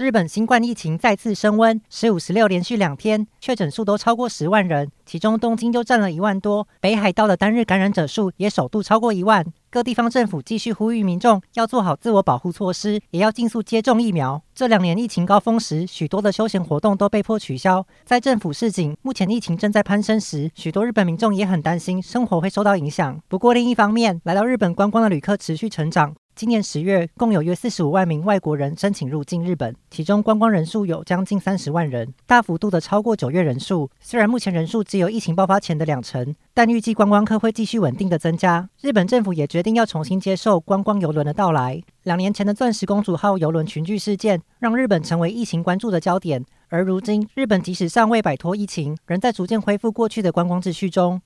日本新冠疫情再次升温，十五、十六连续两天确诊数都超过十万人，其中东京就占了一万多，北海道的单日感染者数也首度超过一万。各地方政府继续呼吁民众要做好自我保护措施，也要尽速接种疫苗。这两年疫情高峰时，许多的休闲活动都被迫取消。在政府示警，目前疫情正在攀升时，许多日本民众也很担心生活会受到影响。不过另一方面，来到日本观光的旅客持续成长。今年十月，共有约四十五万名外国人申请入境日本，其中观光人数有将近三十万人，大幅度的超过九月人数。虽然目前人数只有疫情爆发前的两成，但预计观光客会继续稳定的增加。日本政府也决定要重新接受观光游轮的到来。两年前的钻石公主号游轮群聚事件，让日本成为疫情关注的焦点。而如今，日本即使尚未摆脱疫情，仍在逐渐恢复过去的观光秩序中。